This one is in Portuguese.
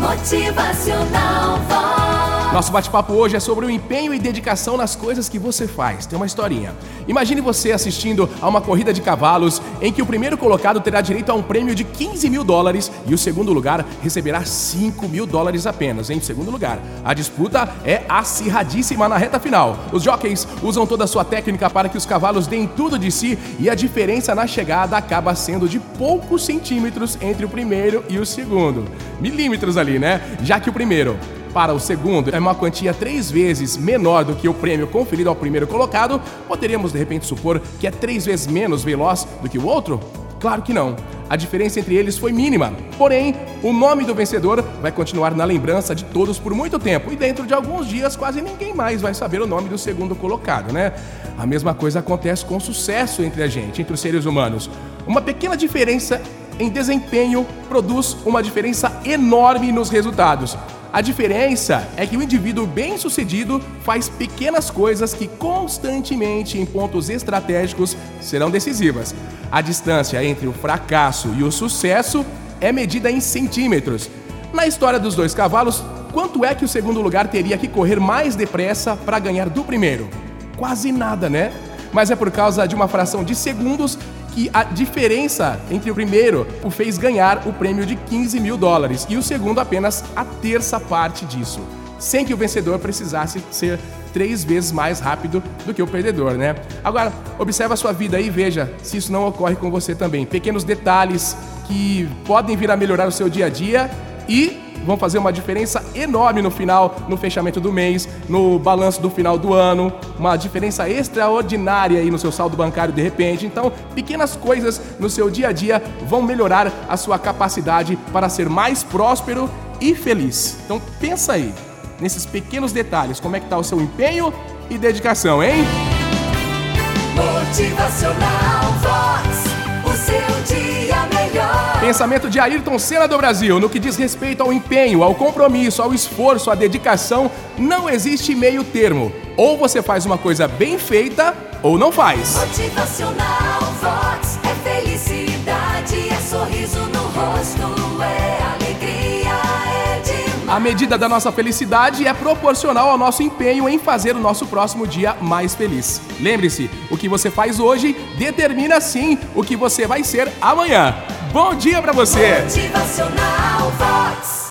Motivacional Vox. Nosso bate-papo hoje é sobre o empenho e dedicação nas coisas que você faz. Tem uma historinha. Imagine você assistindo a uma corrida de cavalos em que o primeiro colocado terá direito a um prêmio de 15 mil dólares e o segundo lugar receberá 5 mil dólares apenas. Em segundo lugar, a disputa é acirradíssima na reta final. Os jockeys usam toda a sua técnica para que os cavalos deem tudo de si e a diferença na chegada acaba sendo de poucos centímetros entre o primeiro e o segundo. Milímetros ali, né? Já que o primeiro para o segundo é uma quantia três vezes menor do que o prêmio conferido ao primeiro colocado, poderíamos de repente supor que é três vezes menos veloz do que o outro? Claro que não. A diferença entre eles foi mínima. Porém, o nome do vencedor vai continuar na lembrança de todos por muito tempo e dentro de alguns dias quase ninguém mais vai saber o nome do segundo colocado, né? A mesma coisa acontece com o sucesso entre a gente, entre os seres humanos. Uma pequena diferença em desempenho produz uma diferença enorme nos resultados. A diferença é que o indivíduo bem-sucedido faz pequenas coisas que constantemente, em pontos estratégicos, serão decisivas. A distância entre o fracasso e o sucesso é medida em centímetros. Na história dos dois cavalos, quanto é que o segundo lugar teria que correr mais depressa para ganhar do primeiro? Quase nada, né? Mas é por causa de uma fração de segundos que a diferença entre o primeiro o fez ganhar o prêmio de 15 mil dólares e o segundo apenas a terça parte disso, sem que o vencedor precisasse ser três vezes mais rápido do que o perdedor, né? Agora, observa a sua vida aí e veja se isso não ocorre com você também. Pequenos detalhes que podem vir a melhorar o seu dia a dia e vão fazer uma diferença enorme no final, no fechamento do mês, no balanço do final do ano, uma diferença extraordinária aí no seu saldo bancário de repente. Então, pequenas coisas no seu dia a dia vão melhorar a sua capacidade para ser mais próspero e feliz. Então, pensa aí nesses pequenos detalhes, como é que tá o seu empenho e dedicação, hein? Motivacional Pensamento de Ayrton Senna do Brasil. No que diz respeito ao empenho, ao compromisso, ao esforço, à dedicação, não existe meio termo. Ou você faz uma coisa bem feita ou não faz. Motivacional Vox. É felicidade, é sorriso no rosto, é alegria, é demais. A medida da nossa felicidade é proporcional ao nosso empenho em fazer o nosso próximo dia mais feliz. Lembre-se, o que você faz hoje determina sim o que você vai ser amanhã. Bom dia pra você! Motivacional Vox.